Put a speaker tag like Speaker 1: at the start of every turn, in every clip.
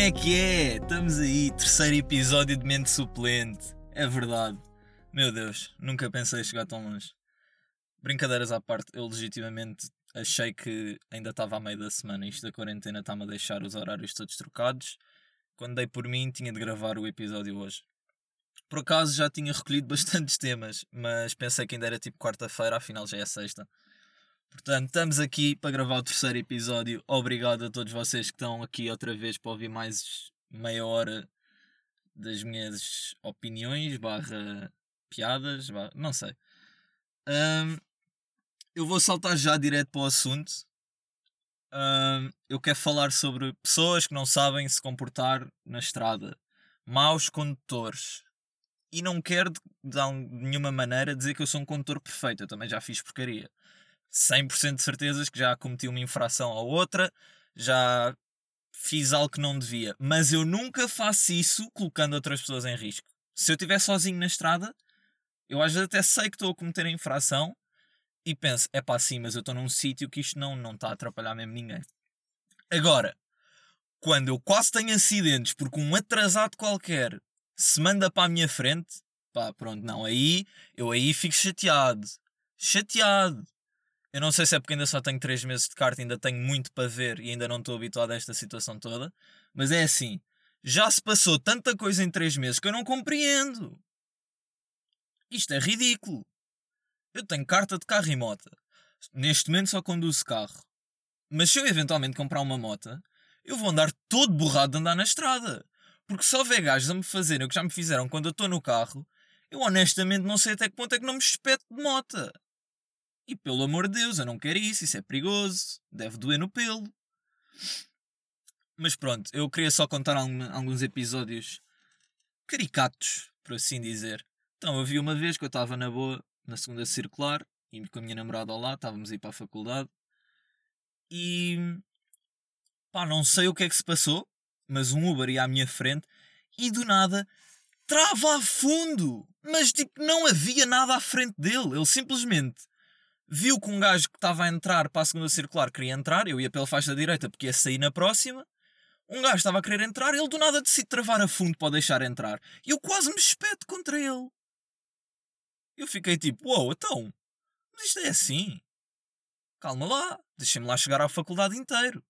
Speaker 1: é que é? Estamos aí, terceiro episódio de Mente Suplente. É verdade. Meu Deus, nunca pensei chegar tão longe. Brincadeiras à parte, eu legitimamente achei que ainda estava a meio da semana. Isto da quarentena está-me a deixar os horários todos trocados. Quando dei por mim, tinha de gravar o episódio hoje. Por acaso já tinha recolhido bastantes temas, mas pensei que ainda era tipo quarta-feira, afinal já é sexta. Portanto, estamos aqui para gravar o terceiro episódio. Obrigado a todos vocês que estão aqui outra vez para ouvir mais meia hora das minhas opiniões, barra piadas, barra, não sei. Um, eu vou saltar já direto para o assunto. Um, eu quero falar sobre pessoas que não sabem se comportar na estrada. Maus condutores. E não quero de, de nenhuma maneira dizer que eu sou um condutor perfeito. Eu também já fiz porcaria. 100% de certezas que já cometi uma infração ou outra, já fiz algo que não devia. Mas eu nunca faço isso colocando outras pessoas em risco. Se eu estiver sozinho na estrada, eu às vezes até sei que estou a cometer a infração e penso, é pá, sim, mas eu estou num sítio que isto não, não está a atrapalhar mesmo ninguém. Agora, quando eu quase tenho acidentes porque um atrasado qualquer se manda para a minha frente, pá, pronto, não, aí eu aí fico chateado. Chateado. Eu não sei se é porque ainda só tenho 3 meses de carta, ainda tenho muito para ver e ainda não estou habituado a esta situação toda. Mas é assim, já se passou tanta coisa em 3 meses que eu não compreendo. Isto é ridículo. Eu tenho carta de carro e moto. Neste momento só conduzo carro. Mas se eu eventualmente comprar uma moto, eu vou andar todo borrado de andar na estrada. Porque só houver gajos a me fazerem o que já me fizeram quando eu estou no carro, eu honestamente não sei até que ponto é que não me espeto de moto. E pelo amor de Deus, eu não quero isso, isso é perigoso, deve doer no pelo. Mas pronto, eu queria só contar alguns episódios caricatos, por assim dizer. Então, havia uma vez que eu estava na boa, na segunda circular, e com a minha namorada lá, estávamos a ir para a faculdade, e pá, não sei o que é que se passou, mas um Uber ia à minha frente, e do nada trava a fundo! Mas tipo, não havia nada à frente dele, ele simplesmente viu que um gajo que estava a entrar para a segunda circular queria entrar, eu ia pela faixa direita porque ia sair na próxima. Um gajo estava a querer entrar, ele do nada decide travar a fundo para deixar entrar. E eu quase me espeto contra ele. Eu fiquei tipo, uou, wow, então, mas isto é assim. Calma lá, deixem-me lá chegar à faculdade inteiro.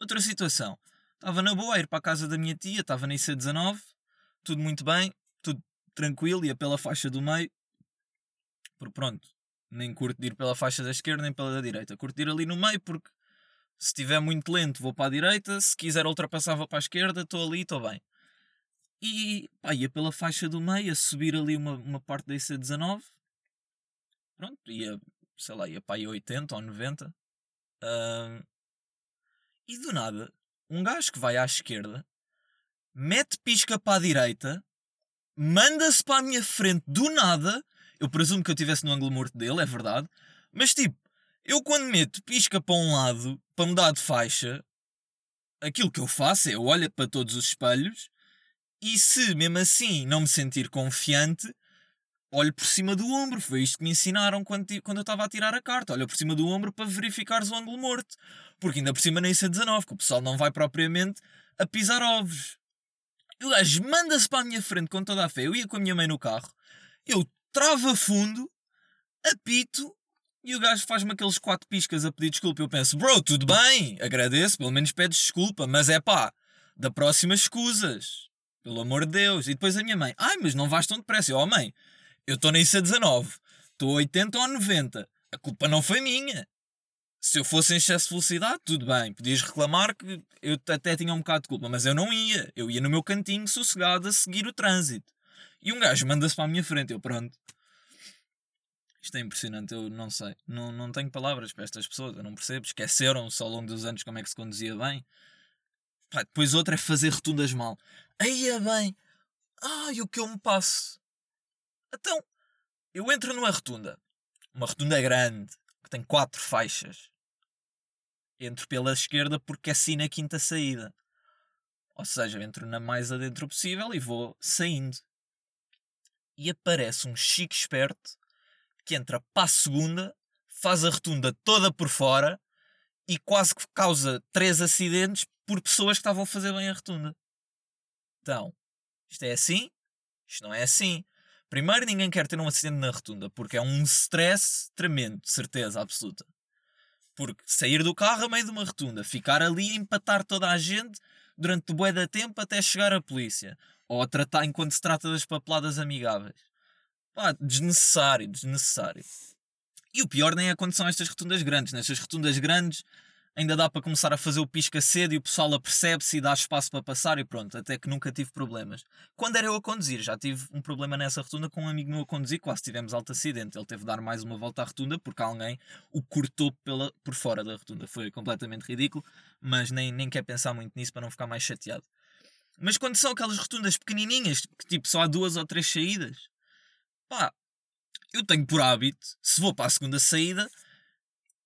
Speaker 1: Outra situação. Estava na boa a ir para a casa da minha tia, estava na IC19, tudo muito bem, tudo tranquilo, ia pela faixa do meio. Por pronto, nem curto de ir pela faixa da esquerda nem pela da direita. Curto de ir ali no meio porque se estiver muito lento vou para a direita, se quiser ultrapassar vou para a esquerda, estou ali, estou bem. E pá, ia pela faixa do meio, a subir ali uma, uma parte da IC19. Pronto, ia, sei lá, ia para aí 80 ou 90. Uh, e do nada, um gajo que vai à esquerda, mete pisca para a direita, manda-se para a minha frente do nada eu presumo que eu estivesse no ângulo morto dele, é verdade. Mas tipo, eu quando meto pisca para um lado, para mudar de faixa, aquilo que eu faço é eu olho para todos os espelhos e se mesmo assim não me sentir confiante, olho por cima do ombro. Foi isto que me ensinaram quando, quando eu estava a tirar a carta. Olha por cima do ombro para verificares o ângulo morto. Porque ainda por cima nem isso é 19, que o pessoal não vai propriamente a pisar ovos. E o gajo manda-se para a minha frente com toda a fé. Eu ia com a minha mãe no carro. Eu trava fundo, apito e o gajo faz-me aqueles quatro piscas a pedir desculpa. Eu penso, bro, tudo bem, agradeço, pelo menos pedes desculpa, mas é pá, da próxima escusas, pelo amor de Deus. E depois a minha mãe, ai, mas não vais tão depressa. Eu, oh mãe, eu estou na ICA 19, estou a 80 ou 90, a culpa não foi minha. Se eu fosse em excesso de velocidade, tudo bem, podias reclamar que eu até tinha um bocado de culpa, mas eu não ia. Eu ia no meu cantinho sossegado a seguir o trânsito. E um gajo manda-se para a minha frente, eu pronto. Isto é impressionante, eu não sei. Não, não tenho palavras para estas pessoas, eu não percebo. Esqueceram-se ao longo dos anos como é que se conduzia bem. Pá, depois outra é fazer rotundas mal. Aí é bem. Ai, o que eu me passo. Então, eu entro numa rotunda. Uma rotunda grande, que tem quatro faixas. Entro pela esquerda porque é assim na quinta saída. Ou seja, entro na mais adentro possível e vou saindo e aparece um chique esperto que entra para a segunda, faz a rotunda toda por fora e quase que causa três acidentes por pessoas que estavam a fazer bem a rotunda. Então, isto é assim? Isto não é assim. Primeiro, ninguém quer ter um acidente na rotunda, porque é um stress tremendo, de certeza absoluta. Porque sair do carro a meio de uma rotunda, ficar ali a empatar toda a gente durante bué da tempo até chegar a polícia. Ou a tratar enquanto se trata das papeladas amigáveis. Pá, desnecessário, desnecessário. E o pior nem é quando são estas rotundas grandes. Nestas rotundas grandes ainda dá para começar a fazer o pisca cedo e o pessoal apercebe-se e dá espaço para passar e pronto, até que nunca tive problemas. Quando era eu a conduzir, já tive um problema nessa rotunda com um amigo meu a conduzir, quase tivemos alto acidente. Ele teve de dar mais uma volta à rotunda porque alguém o cortou pela, por fora da rotunda. Foi completamente ridículo, mas nem, nem quer pensar muito nisso para não ficar mais chateado. Mas quando são aquelas rotundas pequenininhas, que tipo só há duas ou três saídas, pá, eu tenho por hábito, se vou para a segunda saída,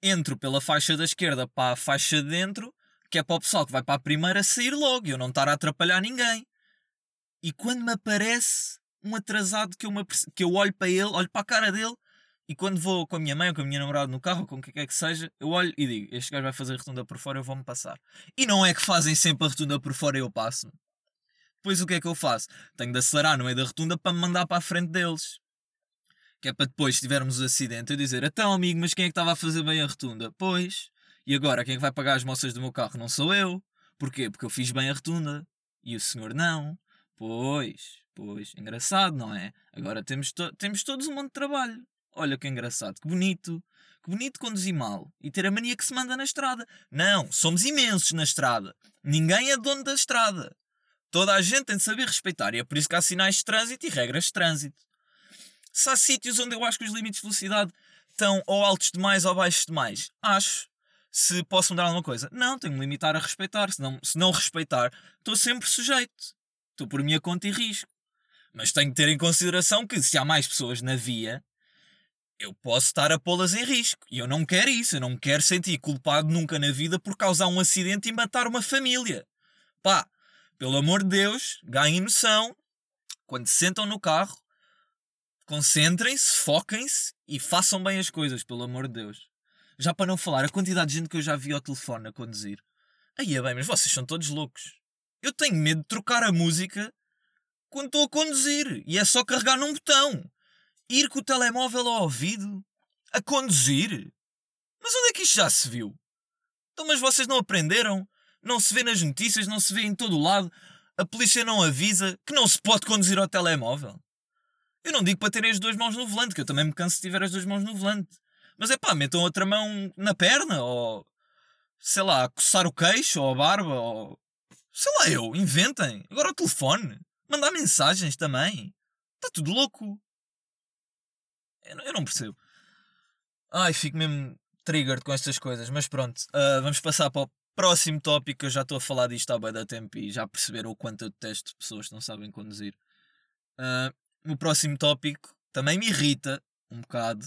Speaker 1: entro pela faixa da esquerda para a faixa de dentro, que é para o pessoal que vai para a primeira sair logo e eu não estar a atrapalhar ninguém. E quando me aparece um atrasado que eu, me, que eu olho para ele, olho para a cara dele, e quando vou com a minha mãe ou com a minha namorada no carro, ou com o que quer que seja, eu olho e digo: Este gajo vai fazer a rotunda por fora, eu vou-me passar. E não é que fazem sempre a rotunda por fora e eu passo. Pois o que é que eu faço? Tenho de acelerar no meio da rotunda para me mandar para a frente deles. Que é para depois, se tivermos o acidente, eu dizer: Então, amigo, mas quem é que estava a fazer bem a rotunda? Pois. E agora, quem é que vai pagar as moças do meu carro? Não sou eu. Porquê? Porque eu fiz bem a rotunda. E o senhor não. Pois, pois. Engraçado, não é? Agora temos, to temos todos um monte de trabalho. Olha que engraçado, que bonito. Que bonito conduzir mal e ter a mania que se manda na estrada. Não, somos imensos na estrada. Ninguém é dono da estrada. Toda a gente tem de saber respeitar e é por isso que há sinais de trânsito e regras de trânsito. Se há sítios onde eu acho que os limites de velocidade estão ou altos demais ou baixos demais, acho. Se posso mudar alguma coisa? Não, tenho de me limitar a respeitar. Se não, se não respeitar, estou sempre sujeito. Estou por minha conta e risco. Mas tenho de ter em consideração que se há mais pessoas na via, eu posso estar a pô-las em risco. E eu não quero isso. Eu não quero sentir culpado nunca na vida por causar um acidente e matar uma família. Pá, pelo amor de Deus, ganhem noção. Quando se sentam no carro, Concentrem-se, foquem-se e façam bem as coisas, pelo amor de Deus. Já para não falar a quantidade de gente que eu já vi ao telefone a conduzir. Aí é bem, mas vocês são todos loucos. Eu tenho medo de trocar a música quando estou a conduzir. E é só carregar num botão. Ir com o telemóvel ao ouvido. A conduzir. Mas onde é que isto já se viu? Então, mas vocês não aprenderam? Não se vê nas notícias, não se vê em todo o lado. A polícia não avisa que não se pode conduzir ao telemóvel. Eu não digo para terem as duas mãos no volante, que eu também me canso de tiver as duas mãos no volante. Mas é pá, metam outra mão na perna, ou sei lá, coçar o queixo, ou a barba, ou sei lá eu, inventem. Agora o telefone, mandar mensagens também. Está tudo louco. Eu, eu, não percebo. Ai, fico mesmo triggered com estas coisas, mas pronto, uh, vamos passar para o próximo tópico. Eu já estou a falar disto há bem da tempo e já perceberam o quanto eu detesto pessoas que não sabem conduzir. Uh, o próximo tópico também me irrita um bocado,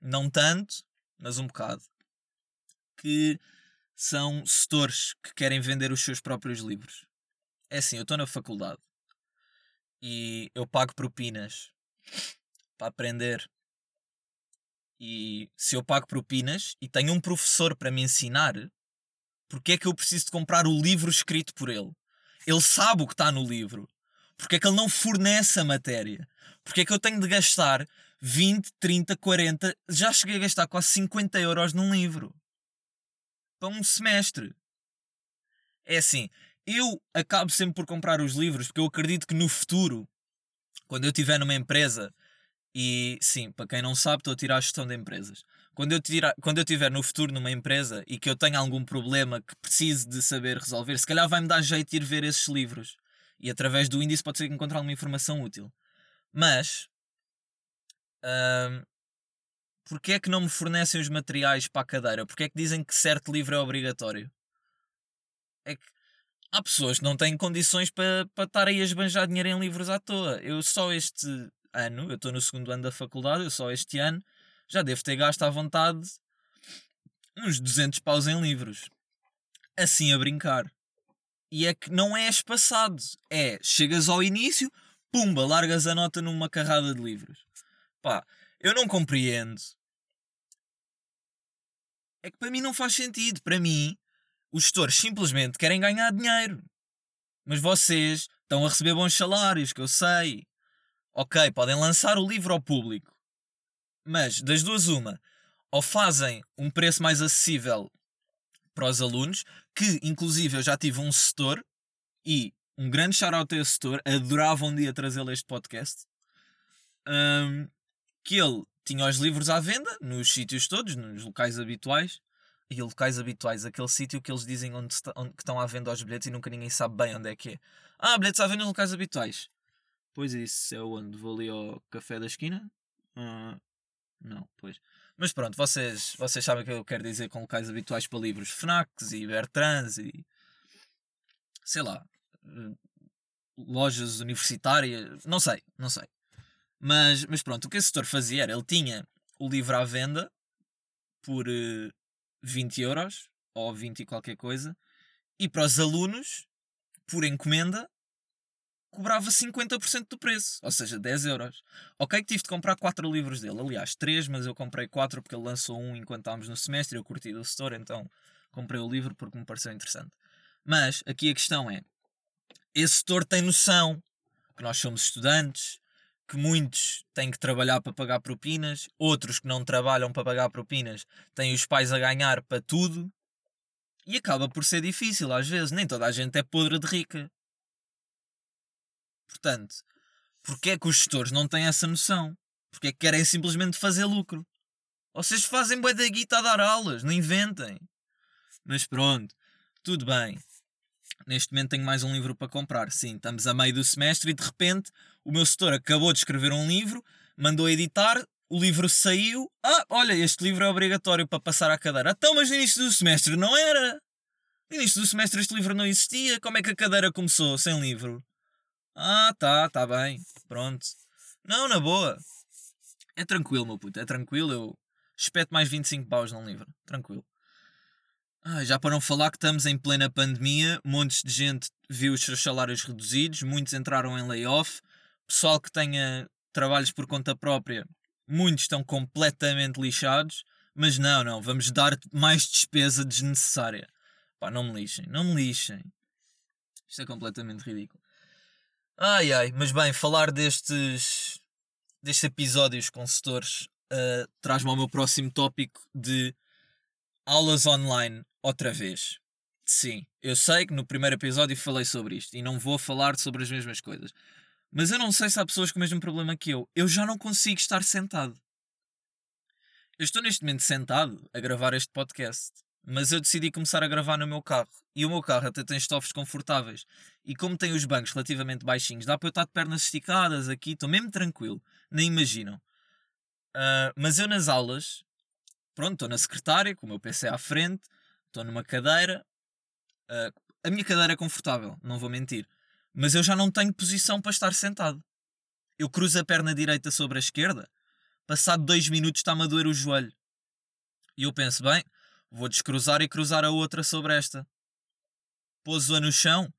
Speaker 1: não tanto, mas um bocado, que são setores que querem vender os seus próprios livros. É assim, eu estou na faculdade e eu pago propinas para aprender. E se eu pago propinas e tenho um professor para me ensinar, porque é que eu preciso de comprar o livro escrito por ele? Ele sabe o que está no livro. Porque é que ele não fornece a matéria? Porque é que eu tenho de gastar 20, 30, 40, já cheguei a gastar quase 50 euros num livro para um semestre. É assim, eu acabo sempre por comprar os livros porque eu acredito que no futuro, quando eu estiver numa empresa, e sim, para quem não sabe, estou a tirar a gestão de empresas. Quando eu, tirar, quando eu estiver no futuro numa empresa e que eu tenha algum problema que precise de saber resolver, se calhar vai-me dar jeito de ir ver esses livros. E através do índice pode ser que encontrar alguma informação útil. Mas. Um, Porquê é que não me fornecem os materiais para a cadeira? Porquê é que dizem que certo livro é obrigatório? É que há pessoas que não têm condições para, para estar aí a esbanjar dinheiro em livros à toa. Eu só este ano, eu estou no segundo ano da faculdade, eu só este ano já devo ter gasto à vontade uns 200 paus em livros. Assim a brincar. E é que não é espaçado. É, chegas ao início, pumba, largas a nota numa carrada de livros. Pá, eu não compreendo. É que para mim não faz sentido. Para mim, os gestores simplesmente querem ganhar dinheiro. Mas vocês estão a receber bons salários, que eu sei. Ok, podem lançar o livro ao público. Mas, das duas, uma. Ou fazem um preço mais acessível para os alunos, que inclusive eu já tive um setor e um grande shout-out a esse setor, adorava um dia trazê-lo a este podcast, um, que ele tinha os livros à venda nos sítios todos, nos locais habituais, e locais habituais, aquele sítio que eles dizem onde, está, onde estão à venda os bilhetes e nunca ninguém sabe bem onde é que é. Ah, bilhetes à venda nos locais habituais. Pois isso é onde? Vou ali ao café da esquina? Uh, não, pois. Mas pronto, vocês, vocês sabem o que eu quero dizer com locais habituais para livros. Fnacs e Bertrands e. sei lá. Eh, lojas universitárias. Não sei, não sei. Mas, mas pronto, o que esse setor fazia era ele tinha o livro à venda por uh, eh, 20 euros ou 20 e qualquer coisa e para os alunos, por encomenda, cobrava 50% do preço, ou seja, 10 euros. Ok, que tive de comprar 4 livros dele, aliás, 3, mas eu comprei 4 porque ele lançou um enquanto estávamos no semestre, eu curti do store, então comprei o livro porque me pareceu interessante. Mas aqui a questão é: esse setor tem noção que nós somos estudantes, que muitos têm que trabalhar para pagar propinas, outros que não trabalham para pagar propinas têm os pais a ganhar para tudo. E acaba por ser difícil às vezes, nem toda a gente é podre de rica. Portanto, porque é que os gestores não têm essa noção? Porque é que querem simplesmente fazer lucro? Vocês fazem bué da guita a dar aulas, não inventem. Mas pronto, tudo bem. Neste momento tenho mais um livro para comprar. Sim, estamos a meio do semestre e de repente o meu setor acabou de escrever um livro, mandou editar, o livro saiu. Ah, olha, este livro é obrigatório para passar à cadeira. Então, mas no início do semestre não era. No início do semestre este livro não existia. Como é que a cadeira começou sem livro? Ah, tá, tá bem. Pronto. Não, na boa. É tranquilo, meu puto, é tranquilo. Eu espeto mais 25 paus num livro. Tranquilo. Ah, já para não falar que estamos em plena pandemia, montes de gente viu os seus salários reduzidos, muitos entraram em layoff, pessoal que tenha trabalhos por conta própria, muitos estão completamente lixados, mas não, não, vamos dar mais despesa desnecessária. Pá, não me lixem, não me lixem. Isto é completamente ridículo. Ai ai, mas bem, falar destes, destes episódios com setores uh, traz-me ao meu próximo tópico de aulas online outra vez. Sim, eu sei que no primeiro episódio falei sobre isto e não vou falar sobre as mesmas coisas. Mas eu não sei se há pessoas com o mesmo problema que eu. Eu já não consigo estar sentado. Eu estou neste momento sentado a gravar este podcast, mas eu decidi começar a gravar no meu carro. E o meu carro até tem estofos confortáveis. E como tem os bancos relativamente baixinhos, dá para eu estar de pernas esticadas aqui, estou mesmo tranquilo. Nem imaginam. Uh, mas eu nas aulas, pronto, estou na secretária, com o meu PC à frente, estou numa cadeira. Uh, a minha cadeira é confortável, não vou mentir. Mas eu já não tenho posição para estar sentado. Eu cruzo a perna direita sobre a esquerda, passado dois minutos está-me a doer o joelho. E eu penso, bem, vou descruzar e cruzar a outra sobre esta. Pôs-a no chão,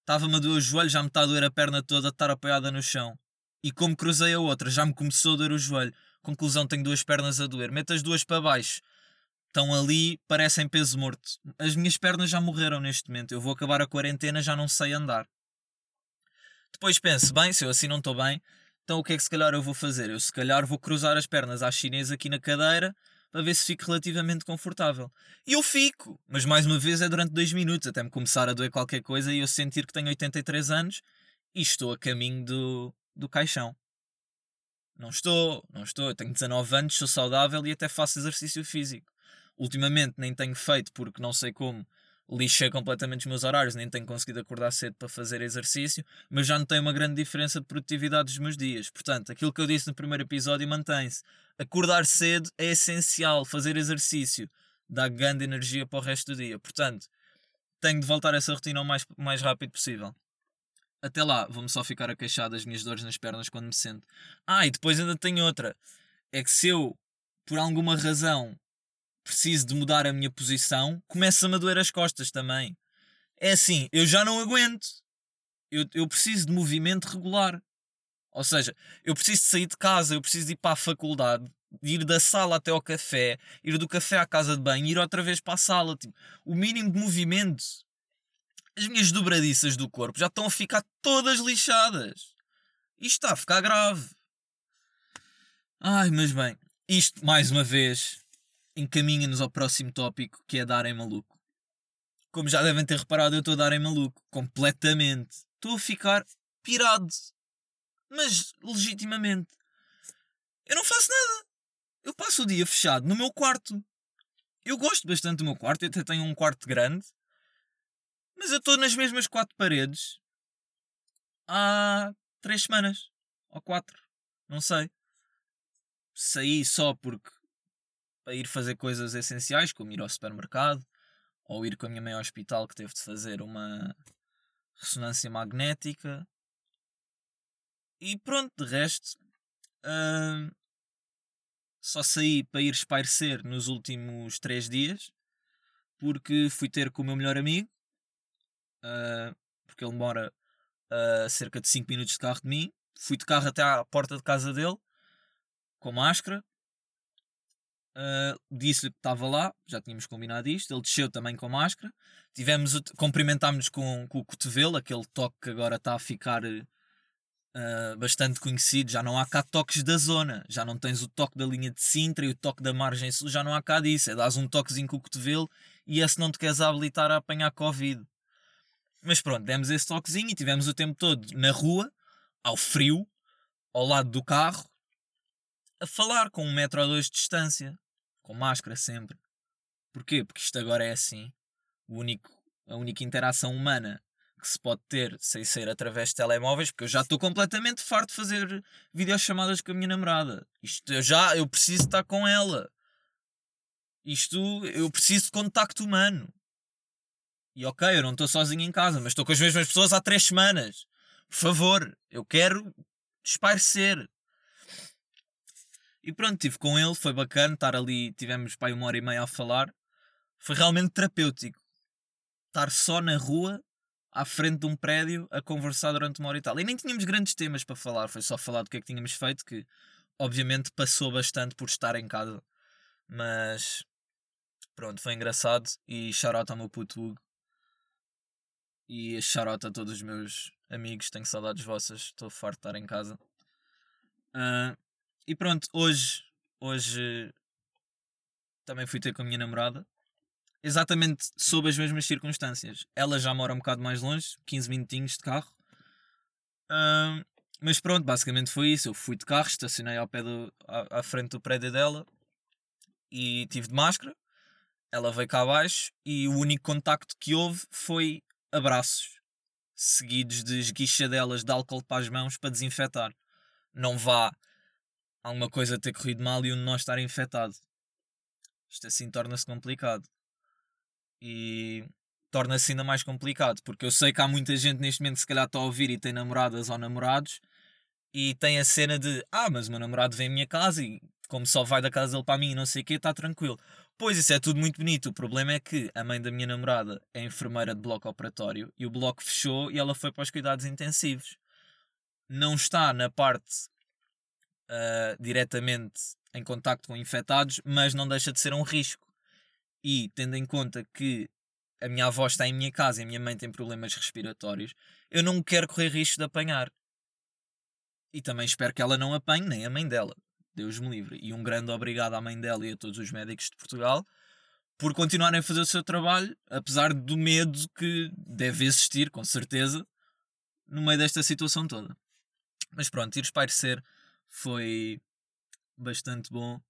Speaker 1: estava-me a doer o joelho, já me está a doer a perna toda a estar apoiada no chão. E como cruzei a outra, já me começou a doer o joelho. Conclusão, tenho duas pernas a doer. Meto as duas para baixo. Estão ali, parecem peso morto. As minhas pernas já morreram neste momento. Eu vou acabar a quarentena, já não sei andar. Depois penso, bem, se eu assim não estou bem, então o que é que se calhar eu vou fazer? Eu se calhar vou cruzar as pernas à chinesa aqui na cadeira para ver se fico relativamente confortável. E eu fico, mas mais uma vez é durante dois minutos, até me começar a doer qualquer coisa e eu sentir que tenho 83 anos e estou a caminho do, do caixão. Não estou, não estou. Eu tenho 19 anos, sou saudável e até faço exercício físico. Ultimamente nem tenho feito porque não sei como lixei completamente os meus horários, nem tenho conseguido acordar cedo para fazer exercício, mas já notei uma grande diferença de produtividade dos meus dias. Portanto, aquilo que eu disse no primeiro episódio mantém-se. Acordar cedo é essencial, fazer exercício dá grande energia para o resto do dia. Portanto, tenho de voltar a essa rotina o mais, mais rápido possível. Até lá, vou-me só ficar a queixar das minhas dores nas pernas quando me sento. Ah, e depois ainda tenho outra. É que se eu, por alguma razão, preciso de mudar a minha posição, começa-me a doer as costas também. É assim, eu já não aguento. Eu, eu preciso de movimento regular. Ou seja, eu preciso de sair de casa, eu preciso de ir para a faculdade ir da sala até ao café, ir do café à casa de banho, ir outra vez para a sala. Tipo, o mínimo de movimento. As minhas dobradiças do corpo já estão a ficar todas lixadas. Isto está a ficar grave. Ai, mas bem, isto mais uma vez encaminha-nos ao próximo tópico que é dar em maluco. Como já devem ter reparado, eu estou a dar em maluco. Completamente. Estou a ficar pirado. Mas legitimamente. Eu não faço nada. Eu passo o dia fechado no meu quarto. Eu gosto bastante do meu quarto, eu até tenho um quarto grande. Mas eu estou nas mesmas quatro paredes há três semanas. Ou quatro. Não sei. Saí só porque para ir fazer coisas essenciais, como ir ao supermercado, ou ir com a minha mãe ao hospital que teve de fazer uma ressonância magnética. E pronto, de resto, uh, só saí para ir espairecer nos últimos três dias, porque fui ter com o meu melhor amigo, uh, porque ele mora a cerca de 5 minutos de carro de mim. Fui de carro até à porta de casa dele, com máscara. Uh, Disse-lhe que estava lá, já tínhamos combinado isto. Ele desceu também com máscara. Tivemos, cumprimentámos-nos com, com o cotovelo, aquele toque que agora está a ficar uh, bastante conhecido. Já não há cá toques da zona, já não tens o toque da linha de Sintra e o toque da margem sul, já não há cá disso. É dás um toquezinho com o cotovelo e esse não te queres habilitar a apanhar Covid. Mas pronto, demos esse toquezinho e tivemos o tempo todo na rua, ao frio, ao lado do carro, a falar com um metro ou dois de distância, com máscara sempre. Porquê? Porque isto agora é assim. O único, a única interação humana que se pode ter sem ser através de telemóveis, porque eu já estou completamente farto de fazer videochamadas com a minha namorada. Isto eu já, eu preciso estar com ela. Isto, eu preciso de contacto humano. E ok, eu não estou sozinho em casa, mas estou com as mesmas pessoas há três semanas. Por favor, eu quero espairecer. E pronto, estive com ele, foi bacana estar ali, tivemos pai uma hora e meia a falar. Foi realmente terapêutico. Estar só na rua, à frente de um prédio, a conversar durante uma hora e tal. E nem tínhamos grandes temas para falar, foi só falar do que é que tínhamos feito, que obviamente passou bastante por estar em casa. Mas pronto, foi engraçado. E shout ao meu puto Hugo. E shout a todos os meus amigos, tenho saudades vossas, estou farto de estar em casa. Uh, e pronto, hoje, hoje também fui ter com a minha namorada. Exatamente sob as mesmas circunstâncias. Ela já mora um bocado mais longe, 15 minutinhos de carro. Mas pronto, basicamente foi isso. Eu fui de carro, estacionei ao pé do, à, à frente do prédio dela e tive de máscara. Ela veio cá abaixo e o único contacto que houve foi abraços, seguidos de esguichadelas de álcool para as mãos para desinfetar. Não vá alguma coisa ter corrido mal e um de nós estar infectado. Isto assim torna-se complicado. E torna-se ainda mais complicado, porque eu sei que há muita gente neste momento que se calhar está a ouvir e tem namoradas ou namorados e tem a cena de ah, mas o meu namorado vem à minha casa e como só vai da casa dele para mim e não sei o que, está tranquilo. Pois isso é tudo muito bonito. O problema é que a mãe da minha namorada é enfermeira de bloco operatório e o bloco fechou e ela foi para os cuidados intensivos. Não está na parte uh, diretamente em contacto com infectados, mas não deixa de ser um risco. E tendo em conta que a minha avó está em minha casa e a minha mãe tem problemas respiratórios, eu não quero correr risco de apanhar. E também espero que ela não apanhe, nem a mãe dela. Deus me livre. E um grande obrigado à mãe dela e a todos os médicos de Portugal por continuarem a fazer o seu trabalho, apesar do medo que deve existir, com certeza, no meio desta situação toda. Mas pronto, ir espairecer foi bastante bom.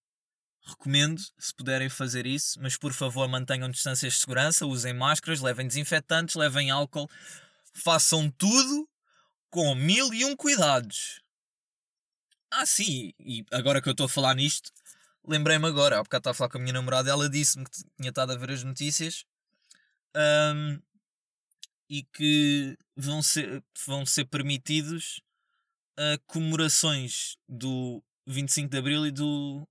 Speaker 1: Recomendo, se puderem fazer isso, mas por favor mantenham distâncias de segurança, usem máscaras, levem desinfetantes, levem álcool, façam tudo com mil e um cuidados. Ah, sim, e agora que eu estou a falar nisto, lembrei-me agora, há bocado estava a falar com a minha namorada, ela disse-me que tinha estado a ver as notícias um, e que vão ser, vão ser permitidos uh, comemorações do 25 de Abril e do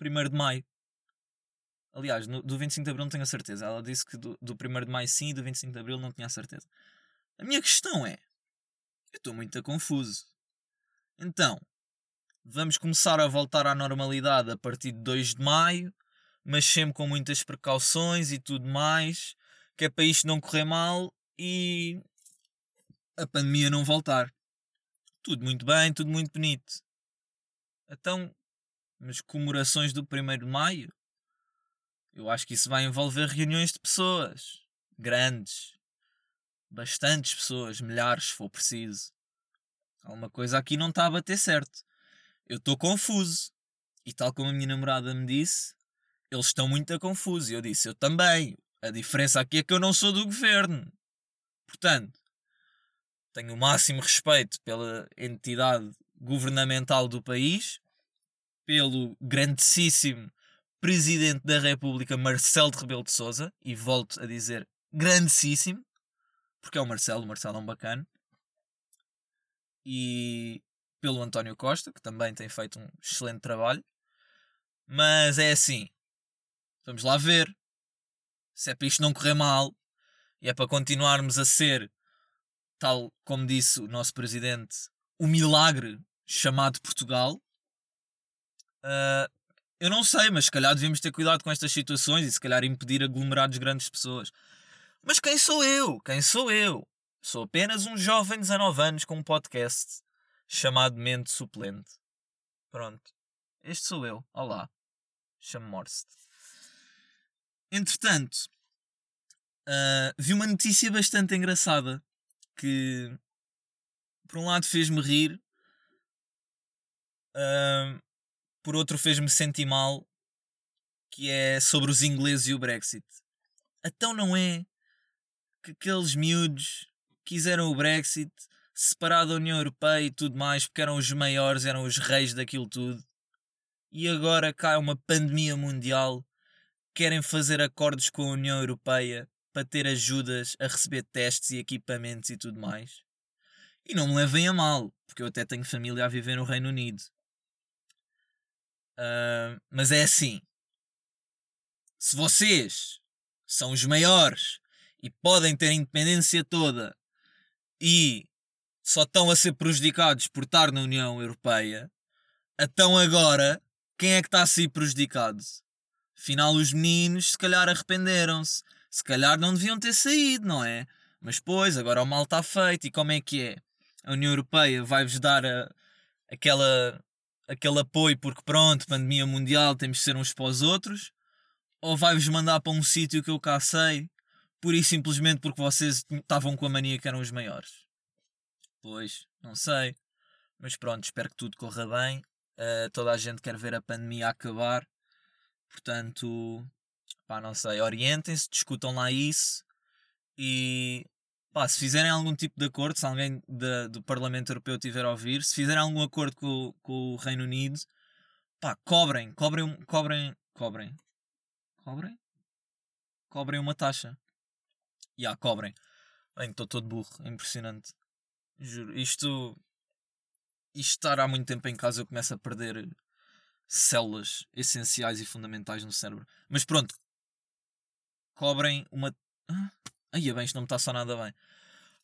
Speaker 1: 1 de Maio. Aliás, no, do 25 de Abril não tenho a certeza. Ela disse que do, do 1 de Maio sim e do 25 de Abril não tinha a certeza. A minha questão é: eu estou muito confuso. Então, vamos começar a voltar à normalidade a partir de 2 de maio, mas sempre com muitas precauções e tudo mais, que é para isto não correr mal e a pandemia não voltar. Tudo muito bem, tudo muito bonito. Então, mas comemorações do 1 de maio? Eu acho que isso vai envolver reuniões de pessoas grandes, bastantes pessoas, milhares se for preciso. Alguma coisa aqui não está a bater certo. Eu estou confuso. E tal como a minha namorada me disse, eles estão muito confusos. E eu disse, eu também. A diferença aqui é que eu não sou do governo. Portanto, tenho o máximo respeito pela entidade governamental do país, pelo grandíssimo Presidente da República Marcelo de Rebelo de Souza, e volto a dizer grandíssimo, porque é o Marcelo, o Marcelo é um bacana, e pelo António Costa, que também tem feito um excelente trabalho, mas é assim, vamos lá ver, se é para isto não correr mal, e é para continuarmos a ser, tal como disse o nosso Presidente, o milagre chamado Portugal, uh, eu não sei, mas se calhar devíamos ter cuidado com estas situações e se calhar impedir aglomerados grandes de pessoas. Mas quem sou eu? Quem sou eu? Sou apenas um jovem de 19 anos com um podcast chamado Mente Suplente. Pronto. Este sou eu. Olá. Chamo-me Morse. Entretanto, uh, vi uma notícia bastante engraçada que, por um lado, fez-me rir, uh, por outro, fez-me sentir mal, que é sobre os ingleses e o Brexit. Então não é que aqueles miúdos quiseram o Brexit separado da União Europeia e tudo mais, porque eram os maiores, eram os reis daquilo tudo. E agora cai uma pandemia mundial, querem fazer acordos com a União Europeia para ter ajudas a receber testes e equipamentos e tudo mais. E não me levem a mal, porque eu até tenho família a viver no Reino Unido. Uh, mas é assim: se vocês são os maiores e podem ter a independência toda e só estão a ser prejudicados por estar na União Europeia, então agora quem é que está a ser prejudicado? Afinal, os meninos se calhar arrependeram-se, se calhar não deviam ter saído, não é? Mas pois, agora o mal está feito e como é que é? A União Europeia vai-vos dar a, aquela aquele apoio porque pronto, pandemia mundial, temos de ser uns para os outros, ou vai-vos mandar para um sítio que eu cá sei, pura e simplesmente porque vocês estavam com a mania que eram os maiores. Pois, não sei. Mas pronto, espero que tudo corra bem. Uh, toda a gente quer ver a pandemia acabar. Portanto, pá, não sei, orientem-se, discutam lá isso e pá, se fizerem algum tipo de acordo, se alguém de, do Parlamento Europeu estiver a ouvir, se fizerem algum acordo com, com o Reino Unido, pá, cobrem, cobrem, cobrem, cobrem, cobrem, cobrem uma taxa. E yeah, cobrem. Estou todo burro, é impressionante. Juro, isto, isto estar há muito tempo em casa eu começo a perder células essenciais e fundamentais no cérebro. Mas pronto, cobrem uma. Ah, Aí, bem, isto não me está só nada bem.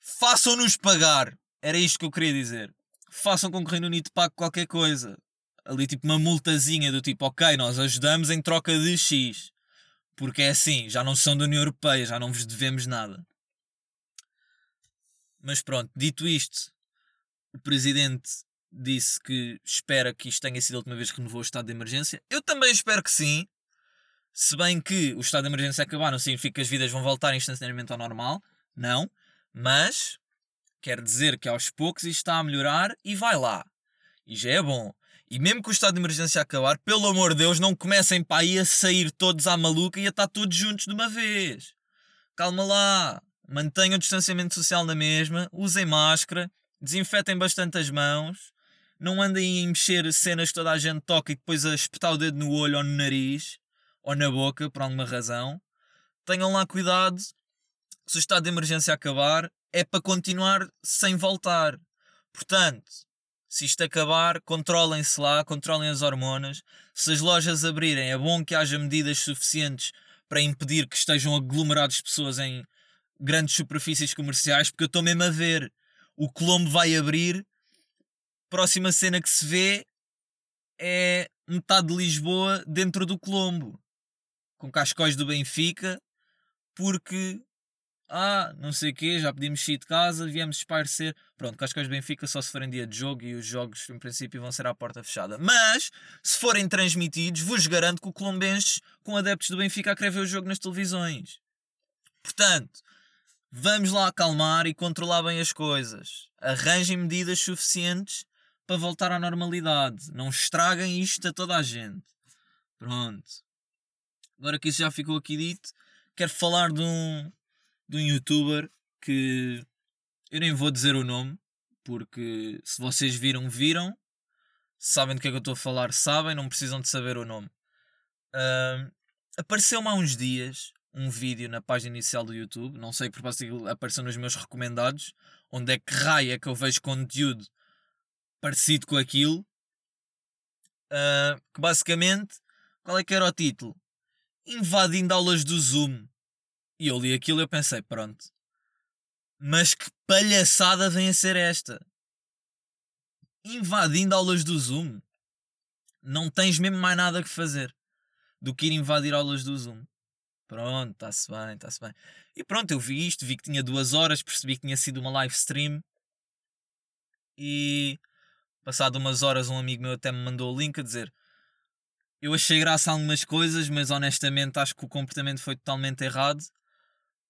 Speaker 1: Façam-nos pagar. Era isto que eu queria dizer. Façam com que o Reino Unido pague qualquer coisa. Ali, tipo, uma multazinha do tipo, ok, nós ajudamos em troca de X. Porque é assim, já não são da União Europeia, já não vos devemos nada. Mas pronto, dito isto, o presidente disse que espera que isto tenha sido a última vez que renovou o estado de emergência. Eu também espero que sim. Se bem que o estado de emergência acabar não significa que as vidas vão voltar instantaneamente ao normal, não, mas quer dizer que aos poucos isto está a melhorar e vai lá. E já é bom. E mesmo que o estado de emergência acabar, pelo amor de Deus, não comecem para aí a sair todos à maluca e a estar todos juntos de uma vez. Calma lá. Mantenham o distanciamento social na mesma, usem máscara, desinfetem bastante as mãos, não andem a mexer cenas que toda a gente toca e depois a espetar o dedo no olho ou no nariz ou na boca, por alguma razão. Tenham lá cuidado. Se o estado de emergência acabar, é para continuar sem voltar. Portanto, se isto acabar, controlem-se lá, controlem as hormonas. Se as lojas abrirem, é bom que haja medidas suficientes para impedir que estejam aglomerados pessoas em grandes superfícies comerciais, porque eu estou mesmo a ver. O Colombo vai abrir. Próxima cena que se vê é metade de Lisboa dentro do Colombo, com cascóis do Benfica, porque ah, não sei o quê, já pedimos sair de casa, viemos espairecer. Pronto, Cascais Benfica só se forem dia de jogo e os jogos, em princípio, vão ser à porta fechada. Mas, se forem transmitidos, vos garanto que o Colombenses, com adeptos do Benfica, a querer ver o jogo nas televisões. Portanto, vamos lá acalmar e controlar bem as coisas. Arranjem medidas suficientes para voltar à normalidade. Não estraguem isto a toda a gente. Pronto. Agora que isso já ficou aqui dito, quero falar de um, de um youtuber que eu nem vou dizer o nome, porque se vocês viram, viram. Sabem do que é que eu estou a falar, sabem, não precisam de saber o nome. Uh, Apareceu-me há uns dias um vídeo na página inicial do YouTube, não sei por propósito apareceu nos meus recomendados, onde é que raio é que eu vejo conteúdo parecido com aquilo. Uh, que basicamente, qual é que era o título? Invadindo aulas do Zoom. E eu li aquilo e eu pensei, pronto. Mas que palhaçada vem a ser esta? Invadindo aulas do Zoom. Não tens mesmo mais nada que fazer do que ir invadir aulas do Zoom. Pronto, está-se bem, está-se bem. E pronto, eu vi isto, vi que tinha duas horas, percebi que tinha sido uma live stream. E passado umas horas um amigo meu até me mandou o link a dizer eu achei graça a algumas coisas, mas honestamente acho que o comportamento foi totalmente errado.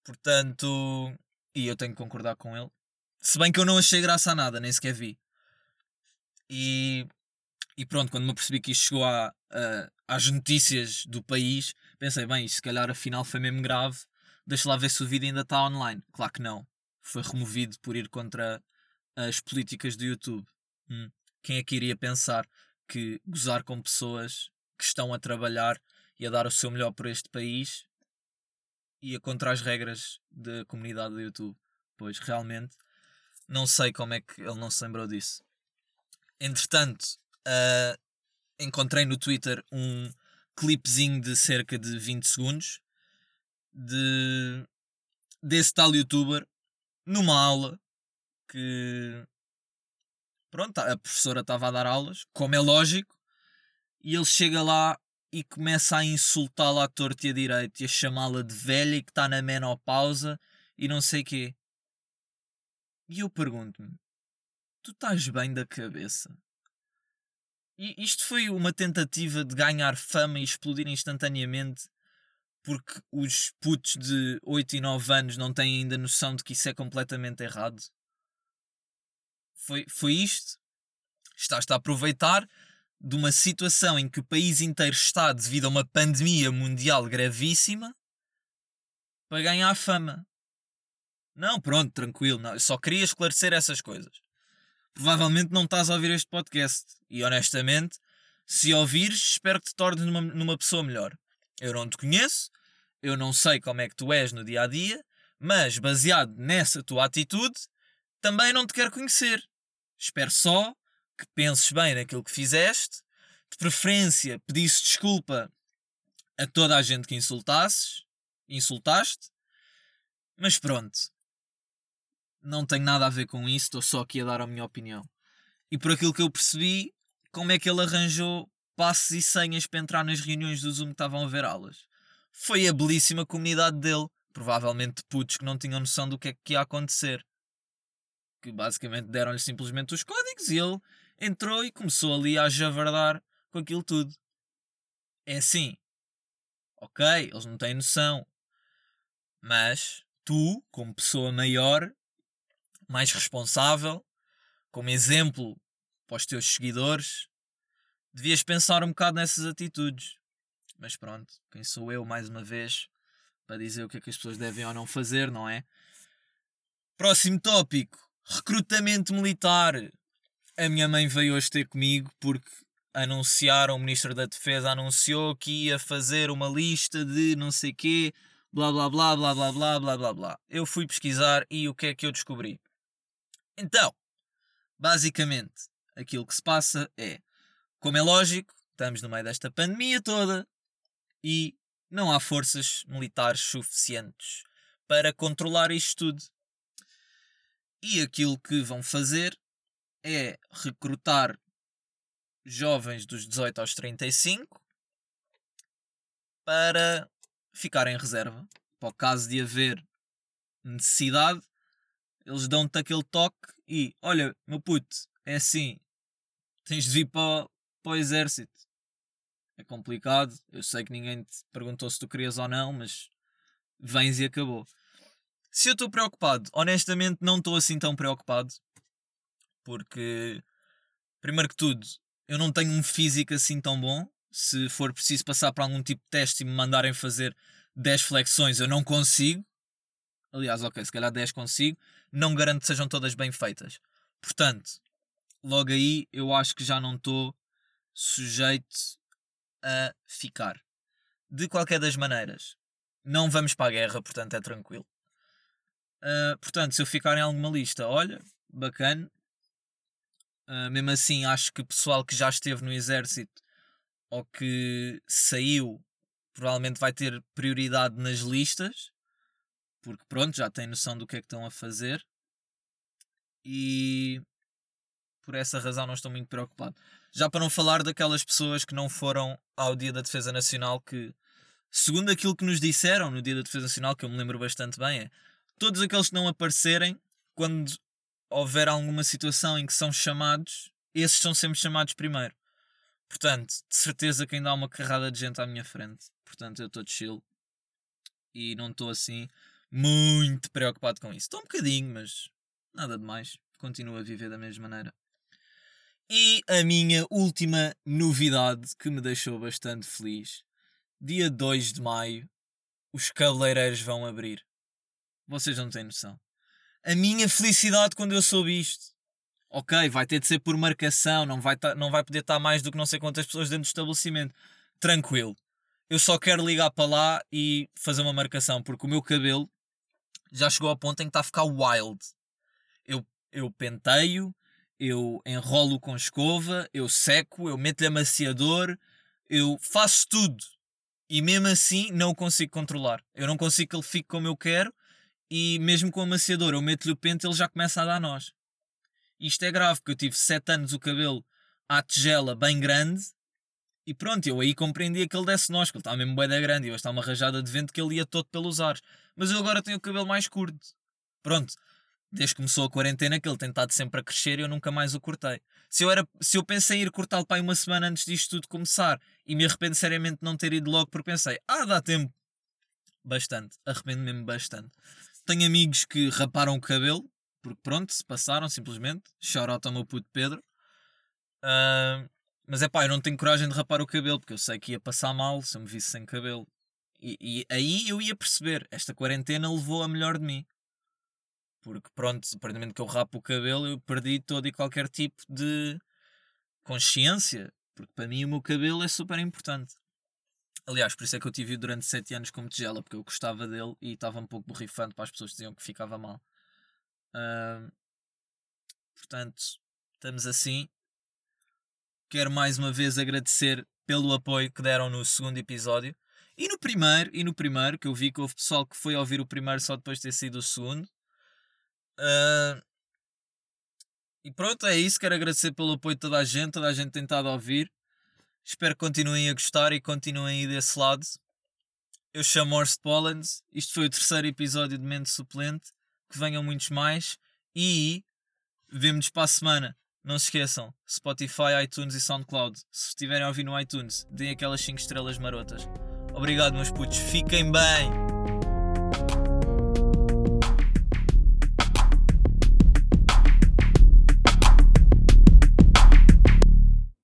Speaker 1: Portanto, e eu tenho que concordar com ele. Se bem que eu não achei graça a nada, nem sequer vi. E, e pronto, quando me percebi que isto chegou a, a, às notícias do país, pensei, bem, isto se calhar afinal foi mesmo grave. Deixa lá ver se o vídeo ainda está online. Claro que não. Foi removido por ir contra as políticas do YouTube. Hum. Quem é que iria pensar que gozar com pessoas que estão a trabalhar e a dar o seu melhor por este país ia contra as regras da comunidade do YouTube. Pois realmente não sei como é que ele não se lembrou disso. Entretanto, uh, encontrei no Twitter um clipezinho de cerca de 20 segundos de desse tal youtuber numa aula que pronto, a professora estava a dar aulas, como é lógico, e ele chega lá e começa a insultá-la à torta e à direita e a chamá-la de velha e que está na menopausa e não sei quê. E eu pergunto-me: tu estás bem da cabeça? E isto foi uma tentativa de ganhar fama e explodir instantaneamente porque os putos de 8 e 9 anos não têm ainda noção de que isso é completamente errado? Foi, foi isto? Estás-te a aproveitar de uma situação em que o país inteiro está devido a uma pandemia mundial gravíssima para ganhar fama. Não, pronto, tranquilo. Não. Só queria esclarecer essas coisas. Provavelmente não estás a ouvir este podcast. E honestamente, se ouvires, espero que te tornes numa, numa pessoa melhor. Eu não te conheço, eu não sei como é que tu és no dia a dia, mas baseado nessa tua atitude, também não te quero conhecer. Espero só que penses bem naquilo que fizeste, de preferência pedisse desculpa a toda a gente que insultasses, insultaste, mas pronto. Não tenho nada a ver com isso, estou só aqui a dar a minha opinião. E por aquilo que eu percebi, como é que ele arranjou passos e senhas para entrar nas reuniões do Zoom que estavam a ver aulas? Foi a belíssima comunidade dele, provavelmente de putos que não tinham noção do que é que ia acontecer. Que basicamente deram-lhe simplesmente os códigos e ele entrou e começou ali a javardar com aquilo tudo. É assim. Ok, eles não têm noção. Mas tu, como pessoa maior, mais responsável, como exemplo para os teus seguidores, devias pensar um bocado nessas atitudes. Mas pronto, quem sou eu mais uma vez para dizer o que é que as pessoas devem ou não fazer, não é? Próximo tópico: recrutamento militar a minha mãe veio hoje ter comigo porque anunciaram, o Ministro da Defesa anunciou que ia fazer uma lista de não sei quê, blá blá blá blá blá blá blá blá blá. Eu fui pesquisar e o que é que eu descobri? Então, basicamente, aquilo que se passa é, como é lógico, estamos no meio desta pandemia toda e não há forças militares suficientes para controlar isto tudo. E aquilo que vão fazer é recrutar jovens dos 18 aos 35 para ficar em reserva. Para o caso de haver necessidade, eles dão-te aquele toque e olha, meu puto, é assim, tens de vir para, para o exército. É complicado, eu sei que ninguém te perguntou se tu querias ou não, mas vens e acabou. Se eu estou preocupado, honestamente não estou assim tão preocupado, porque, primeiro que tudo, eu não tenho um físico assim tão bom. Se for preciso passar para algum tipo de teste e me mandarem fazer 10 flexões, eu não consigo. Aliás, ok, se calhar 10 consigo. Não garanto que sejam todas bem feitas. Portanto, logo aí eu acho que já não estou sujeito a ficar. De qualquer das maneiras, não vamos para a guerra, portanto é tranquilo. Uh, portanto, se eu ficar em alguma lista, olha, bacana. Uh, mesmo assim, acho que pessoal que já esteve no exército ou que saiu provavelmente vai ter prioridade nas listas, porque pronto, já tem noção do que é que estão a fazer. E por essa razão não estou muito preocupado. Já para não falar daquelas pessoas que não foram ao Dia da Defesa Nacional, que, segundo aquilo que nos disseram no Dia da Defesa Nacional, que eu me lembro bastante bem, é todos aqueles que não aparecerem, quando houver alguma situação em que são chamados, esses são sempre chamados primeiro. Portanto, de certeza que ainda há uma carrada de gente à minha frente. Portanto, eu estou chill. E não estou assim muito preocupado com isso. Estou um bocadinho, mas nada demais. Continuo a viver da mesma maneira. E a minha última novidade que me deixou bastante feliz. Dia 2 de maio, os cabeleireiros vão abrir. Vocês não têm noção. A minha felicidade quando eu soube isto. Ok, vai ter de ser por marcação, não vai, não vai poder estar mais do que não sei quantas pessoas dentro do estabelecimento. Tranquilo. Eu só quero ligar para lá e fazer uma marcação, porque o meu cabelo já chegou ao ponto em que está a ficar wild. Eu, eu penteio, eu enrolo com escova, eu seco, eu meto-lhe amaciador, eu faço tudo. E mesmo assim não o consigo controlar. Eu não consigo que ele fique como eu quero e mesmo com o amaciador eu meto-lhe o pente ele já começa a dar nós. Isto é grave, porque eu tive 7 anos o cabelo à tigela bem grande e pronto, eu aí compreendia que ele desse nós, que ele estava mesmo bem da grande e eu estava uma rajada de vento que ele ia todo pelos ares. Mas eu agora tenho o cabelo mais curto. Pronto, desde que começou a quarentena que ele tem estado sempre a crescer e eu nunca mais o cortei. Se eu, era, se eu pensei em ir cortá-lo para aí uma semana antes disto tudo começar e me arrependo seriamente de não ter ido logo porque pensei, ah, dá tempo. Bastante, arrependo-me mesmo bastante. Tenho amigos que raparam o cabelo, porque pronto, se passaram simplesmente. Out ao meu puto Pedro. Uh, mas é pá, eu não tenho coragem de rapar o cabelo, porque eu sei que ia passar mal se eu me visse sem cabelo. E, e aí eu ia perceber, esta quarentena levou a melhor de mim. Porque pronto, a partir do momento que eu rapo o cabelo, eu perdi todo e qualquer tipo de consciência. Porque para mim o meu cabelo é super importante. Aliás, por isso é que eu tive durante 7 anos como tigela, porque eu gostava dele e estava um pouco borrifante para as pessoas que diziam que ficava mal. Uh, portanto, estamos assim. Quero mais uma vez agradecer pelo apoio que deram no segundo episódio. E no primeiro, e no primeiro, que eu vi que houve pessoal que foi ouvir o primeiro só depois de ter sido o segundo. Uh, e pronto, é isso. Quero agradecer pelo apoio de toda a gente. Toda a gente tem estado a ouvir. Espero que continuem a gostar e continuem aí desse lado. Eu chamo Horst Pollens. Isto foi o terceiro episódio de Mente Suplente. Que venham muitos mais. E vemo-nos para a semana. Não se esqueçam, Spotify, iTunes e SoundCloud. Se estiverem a ouvir no iTunes, deem aquelas 5 estrelas marotas. Obrigado, meus putos. Fiquem bem!